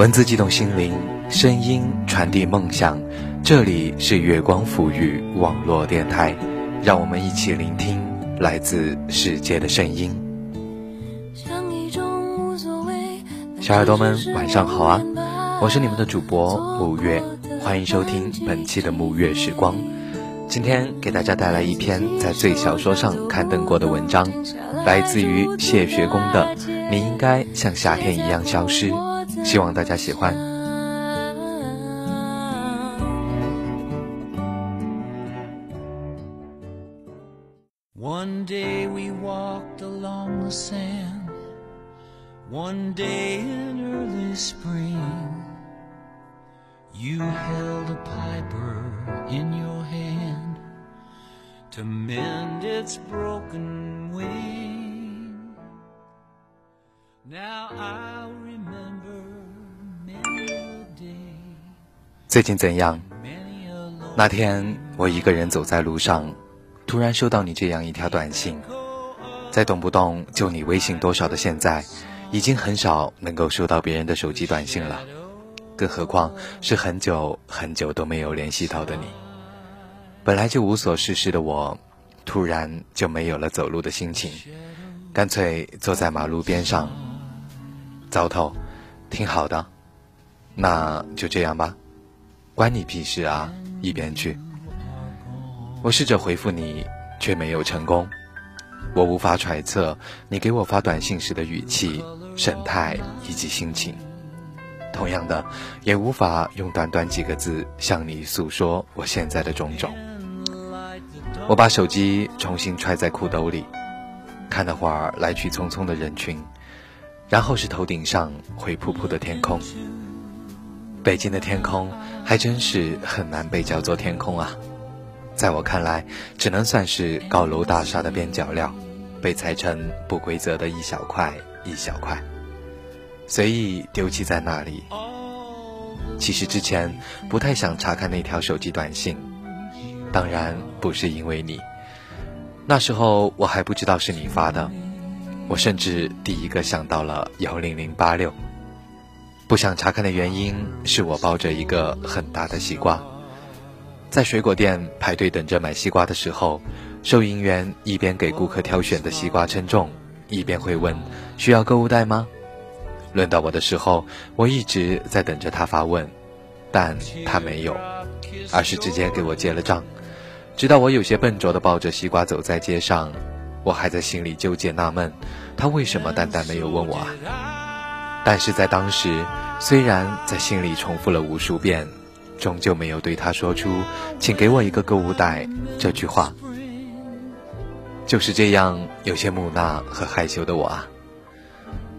文字激动心灵，声音传递梦想。这里是月光抚育网络电台，让我们一起聆听来自世界的声音。小耳朵们，晚上好啊！我是你们的主播沐月，欢迎收听本期的沐月时光。今天给大家带来一篇在最小说上刊登过的文章，来自于谢学工的《你应该像夏天一样消失》。希望大家喜欢。One day we walked along the sand. One day in early spring, you held a piper in your hand to mend its broken wing. Now I'll 最近怎样？那天我一个人走在路上，突然收到你这样一条短信。在动不动就你微信多少的现在，已经很少能够收到别人的手机短信了，更何况是很久很久都没有联系到的你。本来就无所事事的我，突然就没有了走路的心情，干脆坐在马路边上。糟透，挺好的，那就这样吧。关你屁事啊！一边去。我试着回复你，却没有成功。我无法揣测你给我发短信时的语气、神态以及心情。同样的，也无法用短短几个字向你诉说我现在的种种。我把手机重新揣在裤兜里，看了会儿来去匆匆的人群，然后是头顶上灰扑扑的天空。北京的天空还真是很难被叫做天空啊，在我看来，只能算是高楼大厦的边角料，被裁成不规则的一小块一小块，随意丢弃在那里。其实之前不太想查看那条手机短信，当然不是因为你，那时候我还不知道是你发的，我甚至第一个想到了幺零零八六。不想查看的原因是我抱着一个很大的西瓜，在水果店排队等着买西瓜的时候，收银员一边给顾客挑选的西瓜称重，一边会问：“需要购物袋吗？”轮到我的时候，我一直在等着他发问，但他没有，而是直接给我结了账。直到我有些笨拙地抱着西瓜走在街上，我还在心里纠结纳闷，他为什么单单没有问我啊？但是在当时，虽然在心里重复了无数遍，终究没有对他说出“请给我一个购物袋”这句话。就是这样，有些木讷和害羞的我啊。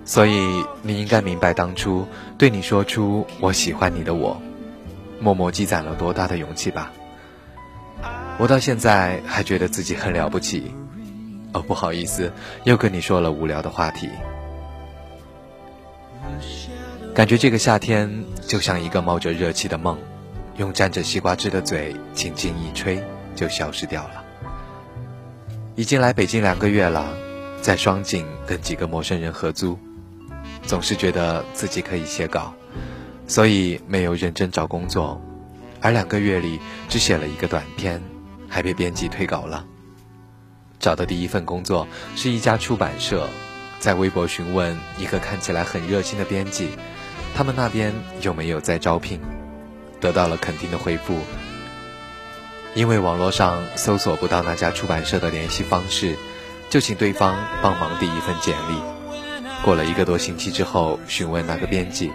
所以你应该明白，当初对你说出“我喜欢你”的我，默默积攒了多大的勇气吧。我到现在还觉得自己很了不起。哦，不好意思，又跟你说了无聊的话题。感觉这个夏天就像一个冒着热气的梦，用沾着西瓜汁的嘴轻轻一吹，就消失掉了。已经来北京两个月了，在双井跟几个陌生人合租，总是觉得自己可以写稿，所以没有认真找工作，而两个月里只写了一个短篇，还被编辑退稿了。找的第一份工作是一家出版社。在微博询问一个看起来很热心的编辑，他们那边有没有在招聘？得到了肯定的回复。因为网络上搜索不到那家出版社的联系方式，就请对方帮忙递一份简历。过了一个多星期之后，询问那个编辑，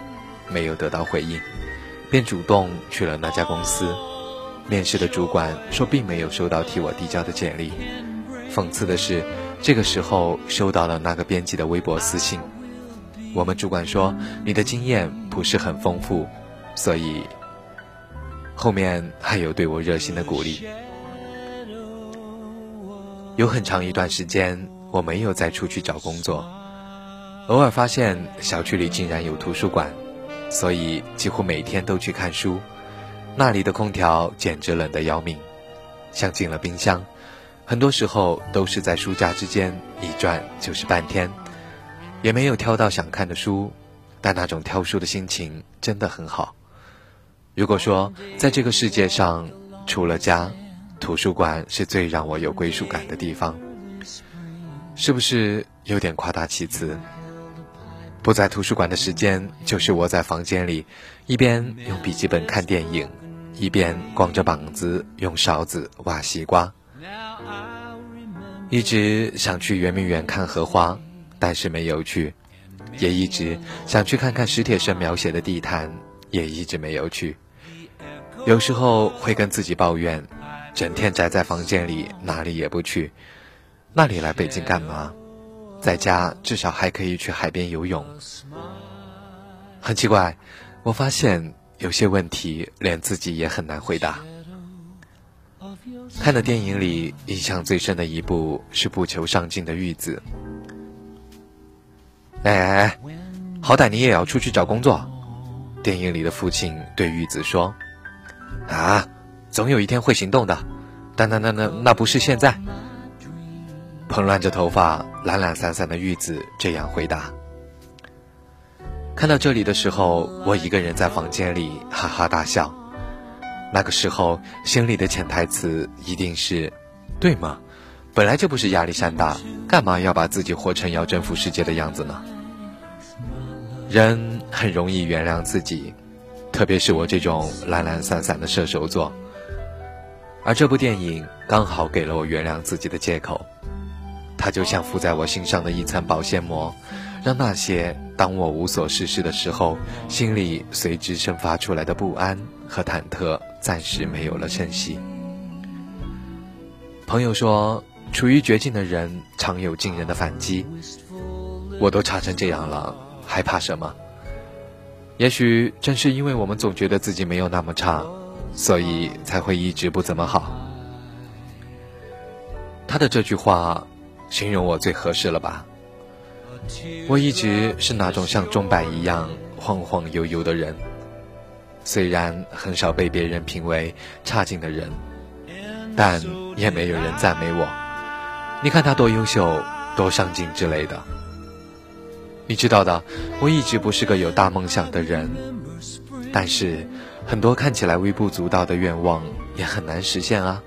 没有得到回应，便主动去了那家公司。面试的主管说，并没有收到替我递交的简历。讽刺的是。这个时候收到了那个编辑的微博私信，我们主管说你的经验不是很丰富，所以后面还有对我热心的鼓励。有很长一段时间我没有再出去找工作，偶尔发现小区里竟然有图书馆，所以几乎每天都去看书。那里的空调简直冷得要命，像进了冰箱。很多时候都是在书架之间一转就是半天，也没有挑到想看的书，但那种挑书的心情真的很好。如果说在这个世界上，除了家，图书馆是最让我有归属感的地方，是不是有点夸大其词？不在图书馆的时间，就是窝在房间里，一边用笔记本看电影，一边光着膀子用勺子挖西瓜。一直想去圆明园看荷花，但是没有去；也一直想去看看史铁生描写的地毯，也一直没有去。有时候会跟自己抱怨，整天宅在房间里，哪里也不去，那里来北京干嘛？在家至少还可以去海边游泳。很奇怪，我发现有些问题连自己也很难回答。看的电影里印象最深的一部是不求上进的玉子。哎哎哎，好歹你也要出去找工作。电影里的父亲对玉子说：“啊，总有一天会行动的，但那那那那不是现在。”蓬乱着头发、懒懒散散的玉子这样回答。看到这里的时候，我一个人在房间里哈哈大笑。那个时候，心里的潜台词一定是：对吗？本来就不是压力山大，干嘛要把自己活成要征服世界的样子呢？人很容易原谅自己，特别是我这种懒懒散散的射手座。而这部电影刚好给了我原谅自己的借口。它就像敷在我心上的一层保鲜膜，让那些当我无所事事的时候，心里随之生发出来的不安和忐忑。暂时没有了声息。朋友说，处于绝境的人常有惊人的反击。我都差成这样了，还怕什么？也许正是因为我们总觉得自己没有那么差，所以才会一直不怎么好。他的这句话，形容我最合适了吧？我一直是那种像钟摆一样晃晃悠悠的人。虽然很少被别人评为差劲的人，但也没有人赞美我。你看他多优秀，多上进之类的。你知道的，我一直不是个有大梦想的人，但是很多看起来微不足道的愿望也很难实现啊。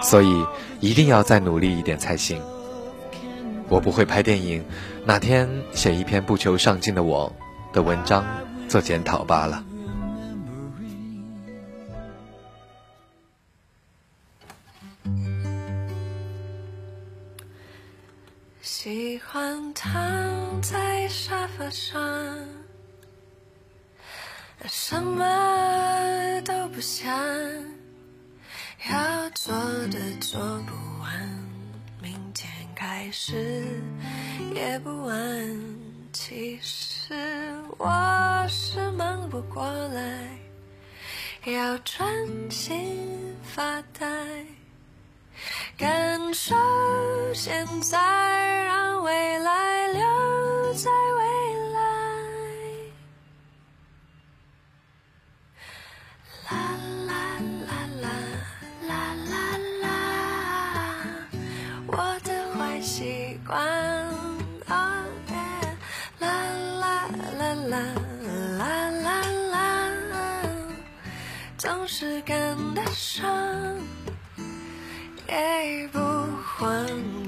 所以一定要再努力一点才行。我不会拍电影，哪天写一篇不求上进的我的文章做检讨罢了。喜欢躺在沙发上，什么都不想，要做的做不完，明天开始也不晚。其实我是忙不过来，要专心发呆。感受现在，让未来留在未来。啦啦啦啦啦啦啦，我的坏习惯。啦啦啦啦啦啦啦，总是感得上。也不慌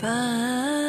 伴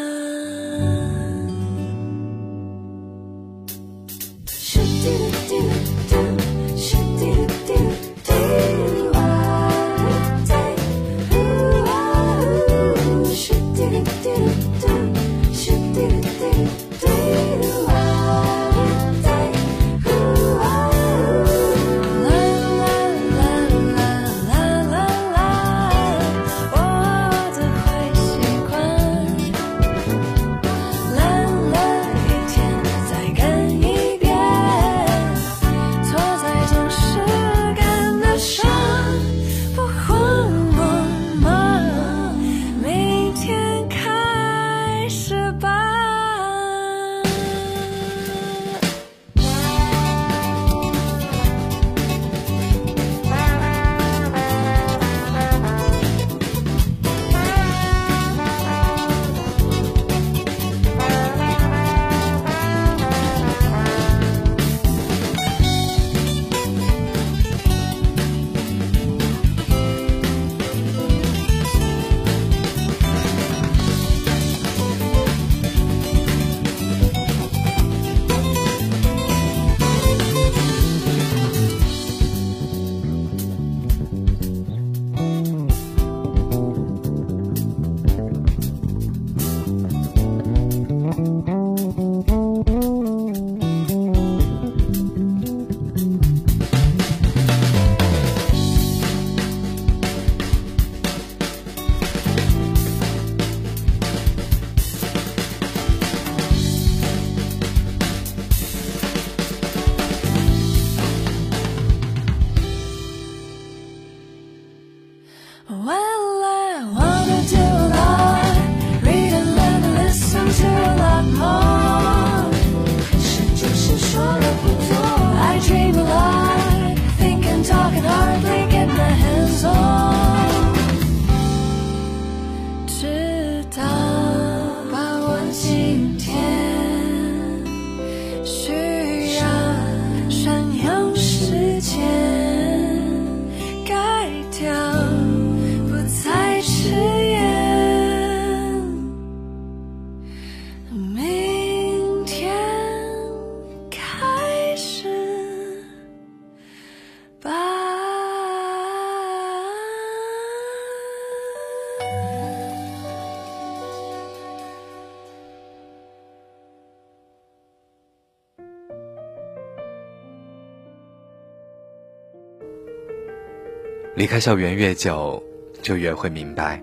离开校园越久，就越会明白，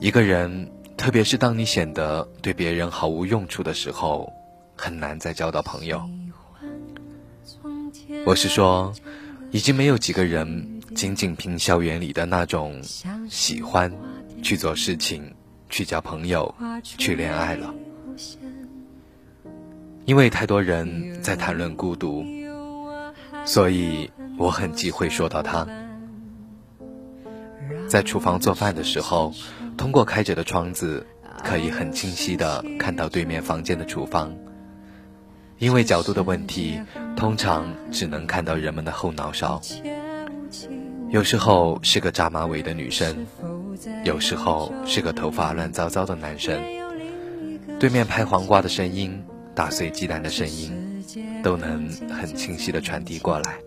一个人，特别是当你显得对别人毫无用处的时候，很难再交到朋友。我是说，已经没有几个人仅仅凭校园里的那种喜欢去做事情、去交朋友、去恋爱了，因为太多人在谈论孤独，所以我很忌讳说到他。在厨房做饭的时候，通过开着的窗子，可以很清晰的看到对面房间的厨房。因为角度的问题，通常只能看到人们的后脑勺。有时候是个扎马尾的女生，有时候是个头发乱糟糟的男生。对面拍黄瓜的声音，打碎鸡蛋的声音，都能很清晰的传递过来。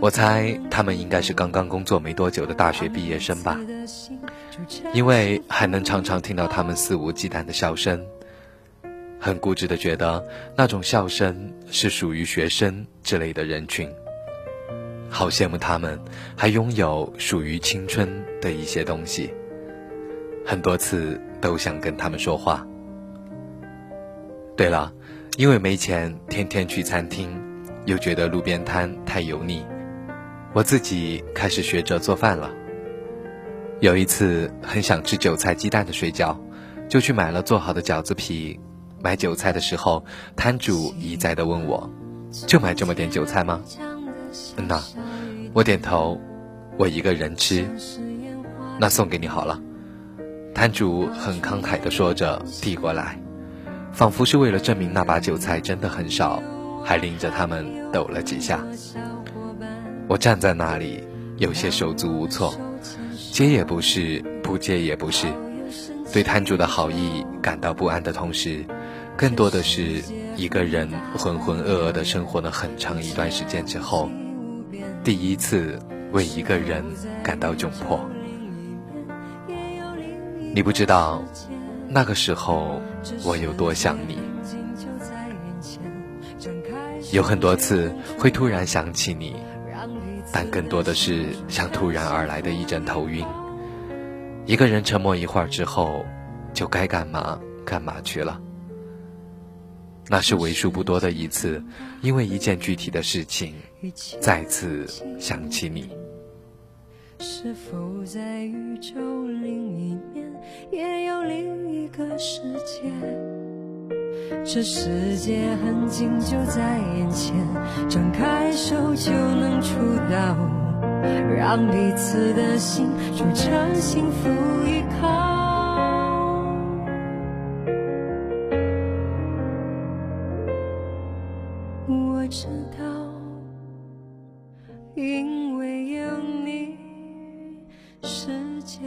我猜他们应该是刚刚工作没多久的大学毕业生吧，因为还能常常听到他们肆无忌惮的笑声，很固执的觉得那种笑声是属于学生之类的人群。好羡慕他们还拥有属于青春的一些东西，很多次都想跟他们说话。对了，因为没钱，天天去餐厅。又觉得路边摊太油腻，我自己开始学着做饭了。有一次很想吃韭菜鸡蛋的水饺，就去买了做好的饺子皮。买韭菜的时候，摊主一再的问我：“就买这么点韭菜吗？”嗯呐，我点头。我一个人吃，那送给你好了。摊主很慷慨的说着，递过来。仿佛是为了证明那把韭菜真的很少，还拎着他们抖了几下。我站在那里，有些手足无措，接也不是，不接也不是，对摊主的好意感到不安的同时，更多的是一个人浑浑噩噩的生活了很长一段时间之后，第一次为一个人感到窘迫。你不知道，那个时候我有多想你。有很多次会突然想起你，但更多的是像突然而来的一阵头晕。一个人沉默一会儿之后，就该干嘛干嘛去了。那是为数不多的一次，因为一件具体的事情，再次想起你。是否在宇宙另一面也有另一个世界？这世界很近，就在眼前，张开手就能触到，让彼此的心筑成幸福依靠。我知道，因为有你。世界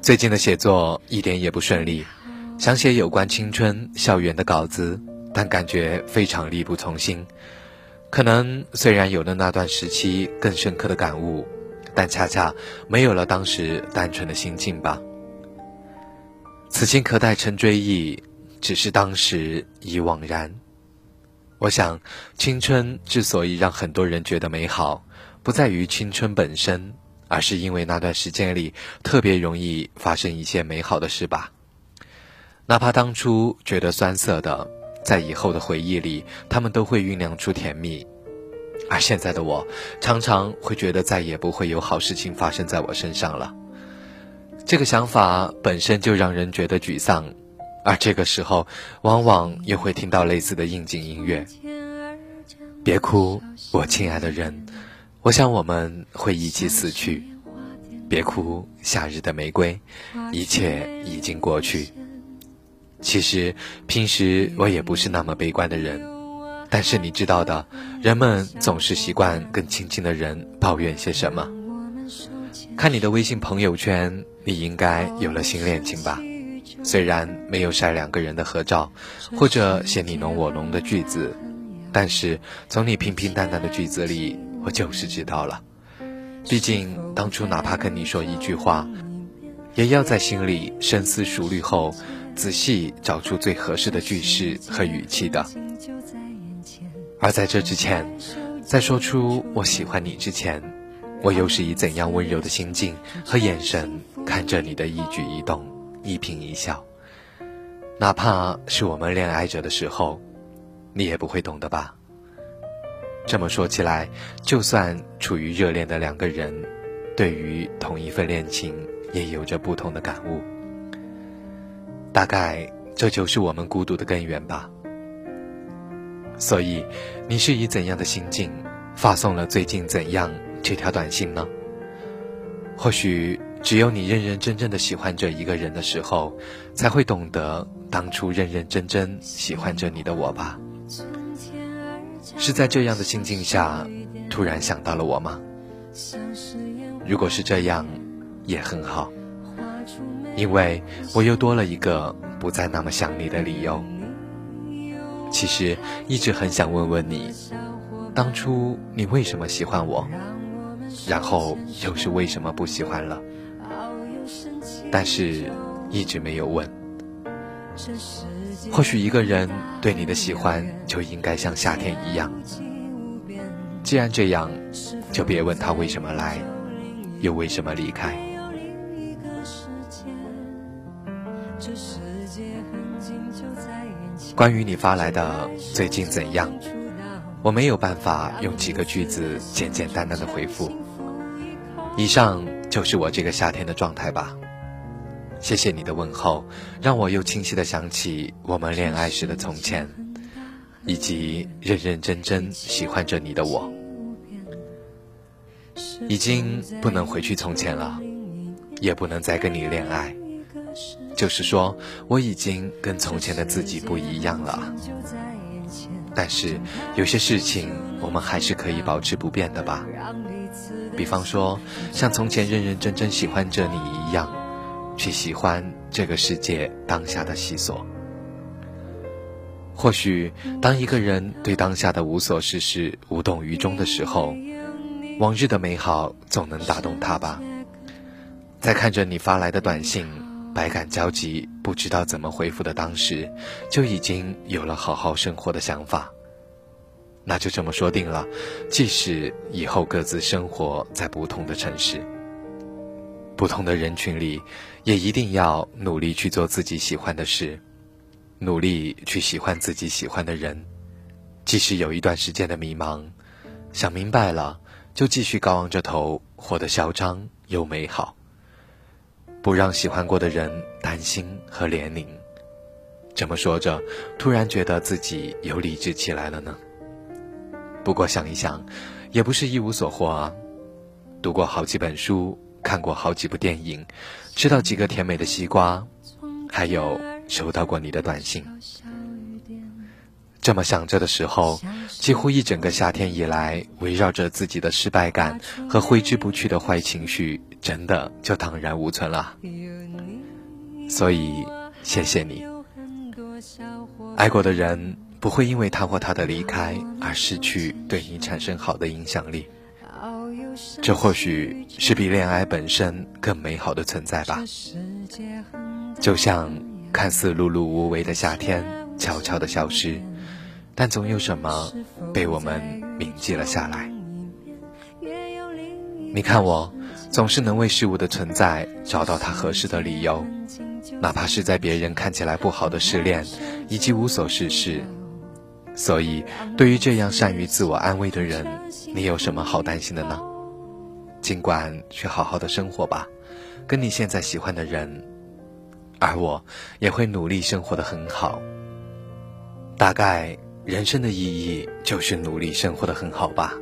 最近的写作一点也不顺利，想写有关青春校园的稿子，但感觉非常力不从心。可能虽然有了那段时期更深刻的感悟，但恰恰没有了当时单纯的心境吧。此情可待成追忆，只是当时已惘然。我想，青春之所以让很多人觉得美好，不在于青春本身。而是因为那段时间里特别容易发生一些美好的事吧，哪怕当初觉得酸涩的，在以后的回忆里，他们都会酝酿出甜蜜。而现在的我，常常会觉得再也不会有好事情发生在我身上了。这个想法本身就让人觉得沮丧，而这个时候，往往又会听到类似的应景音乐。别哭，我亲爱的人。我想我们会一起死去，别哭，夏日的玫瑰，一切已经过去。其实平时我也不是那么悲观的人，但是你知道的，人们总是习惯跟亲近的人抱怨些什么。看你的微信朋友圈，你应该有了新恋情吧？虽然没有晒两个人的合照，或者写你侬我侬的句子，但是从你平平淡淡的句子里。我就是知道了，毕竟当初哪怕跟你说一句话，也要在心里深思熟虑后，仔细找出最合适的句式和语气的。而在这之前，在说出我喜欢你之前，我又是以怎样温柔的心境和眼神看着你的一举一动、一颦一笑？哪怕是我们恋爱着的时候，你也不会懂的吧？这么说起来，就算处于热恋的两个人，对于同一份恋情也有着不同的感悟。大概这就是我们孤独的根源吧。所以，你是以怎样的心境发送了“最近怎样”这条短信呢？或许只有你认认真真的喜欢着一个人的时候，才会懂得当初认认真真喜欢着你的我吧。是在这样的心境下，突然想到了我吗？如果是这样，也很好，因为我又多了一个不再那么想你的理由。其实一直很想问问你，当初你为什么喜欢我，然后又是为什么不喜欢了？但是一直没有问。或许一个人对你的喜欢就应该像夏天一样。既然这样，就别问他为什么来，又为什么离开。关于你发来的最近怎样，我没有办法用几个句子简简单单的回复。以上就是我这个夏天的状态吧。谢谢你的问候，让我又清晰的想起我们恋爱时的从前，以及认认真真喜欢着你的我。已经不能回去从前了，也不能再跟你恋爱，就是说我已经跟从前的自己不一样了。但是有些事情我们还是可以保持不变的吧。比方说，像从前认认真真喜欢着你一样，去喜欢这个世界当下的细琐。或许，当一个人对当下的无所事事无动于衷的时候，往日的美好总能打动他吧。在看着你发来的短信，百感交集，不知道怎么回复的当时，就已经有了好好生活的想法。那就这么说定了，即使以后各自生活在不同的城市，不同的人群里，也一定要努力去做自己喜欢的事。努力去喜欢自己喜欢的人，即使有一段时间的迷茫，想明白了，就继续高昂着头，活得嚣张又美好。不让喜欢过的人担心和怜悯。这么说着，突然觉得自己有理智起来了呢。不过想一想，也不是一无所获啊。读过好几本书，看过好几部电影，吃到几个甜美的西瓜，还有。收到过你的短信，这么想着的时候，几乎一整个夏天以来，围绕着自己的失败感和挥之不去的坏情绪，真的就荡然无存了。所以，谢谢你。爱过的人不会因为他或她的离开而失去对你产生好的影响力，这或许是比恋爱本身更美好的存在吧。就像。看似碌碌无为的夏天悄悄的消失，但总有什么被我们铭记了下来。你看我，总是能为事物的存在找到它合适的理由，哪怕是在别人看起来不好的失恋以及无所事事。所以，对于这样善于自我安慰的人，你有什么好担心的呢？尽管去好好的生活吧，跟你现在喜欢的人。而我也会努力生活的很好。大概人生的意义就是努力生活的很好吧。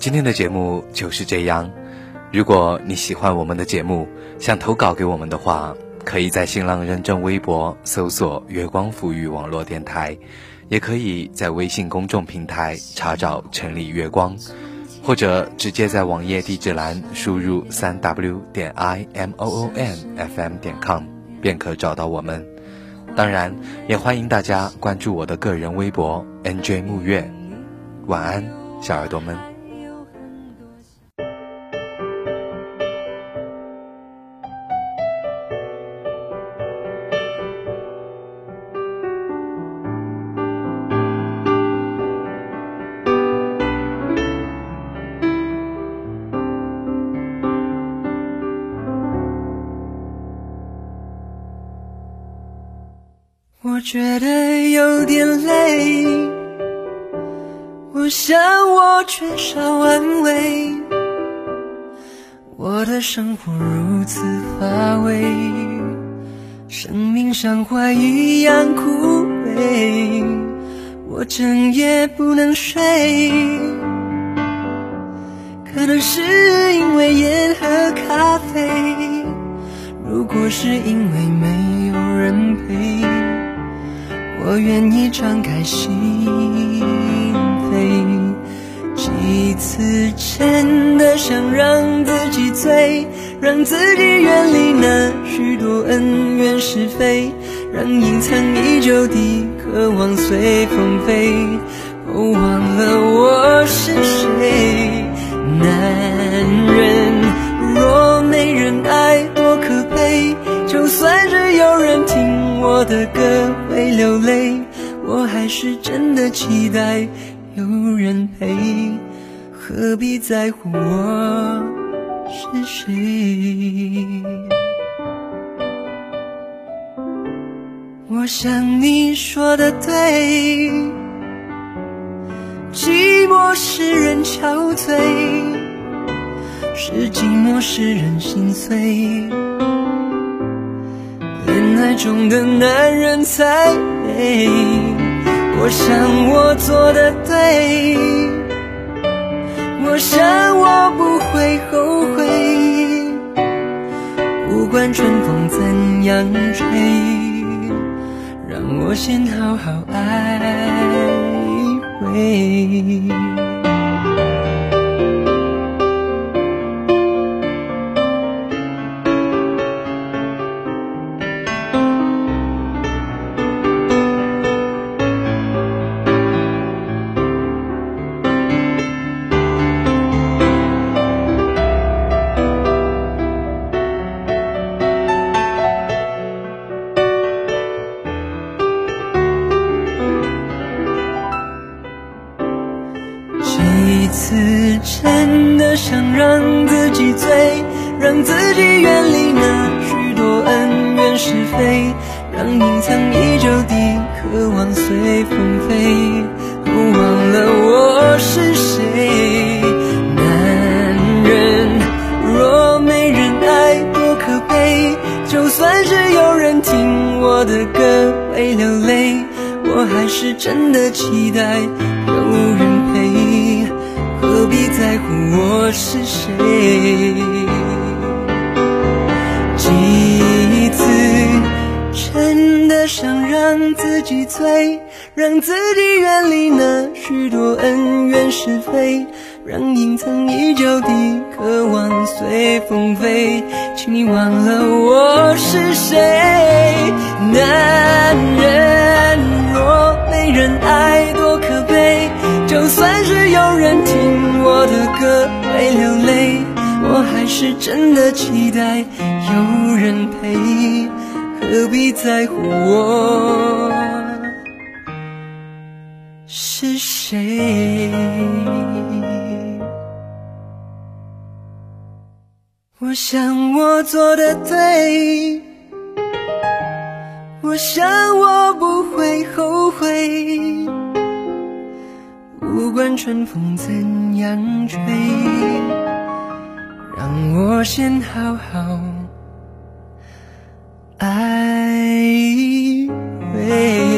今天的节目就是这样。如果你喜欢我们的节目，想投稿给我们的话，可以在新浪认证微博搜索“月光抚育网络电台”。也可以在微信公众平台查找“城里月光”，或者直接在网页地址栏输入三 w 点 i m o o n f m 点 com 便可找到我们。当然，也欢迎大家关注我的个人微博 n j 木月。晚安，小耳朵们。我觉得有点累，我想我缺少安慰，我的生活如此乏味，生命像花一样枯萎，我整夜不能睡，可能是因为烟和咖啡，如果是因为没有人陪。我愿意敞开心扉，几次真的想让自己醉，让自己远离那许多恩怨是非，让隐藏已久的渴望随风飞。哦，忘了我是谁，男人若没人爱多可悲，就算是有人听我的歌。会流泪，我还是真的期待有人陪，何必在乎我是谁？我想你说的对，寂寞使人憔悴，是寂寞使人心碎。爱中的男人才美，我想我做的对，我想我不会后悔，不管春风怎样吹，让我先好好爱一回。随风飞，忘了我是谁。男人若没人爱多可悲，就算是有人听我的歌会流泪，我还是真的期待有人陪。何必在乎我是谁？几次真的想让自己醉，让自己远离那许多恩怨是非，让隐藏已久的渴望随风飞。请你忘了我是谁。男人若没人爱，多可悲。就算是有人听我的歌会流泪，我还是真的期待有人陪。何必在乎我谁我想我做的对我想我不会后悔不管春风怎样吹让我先好好爱一回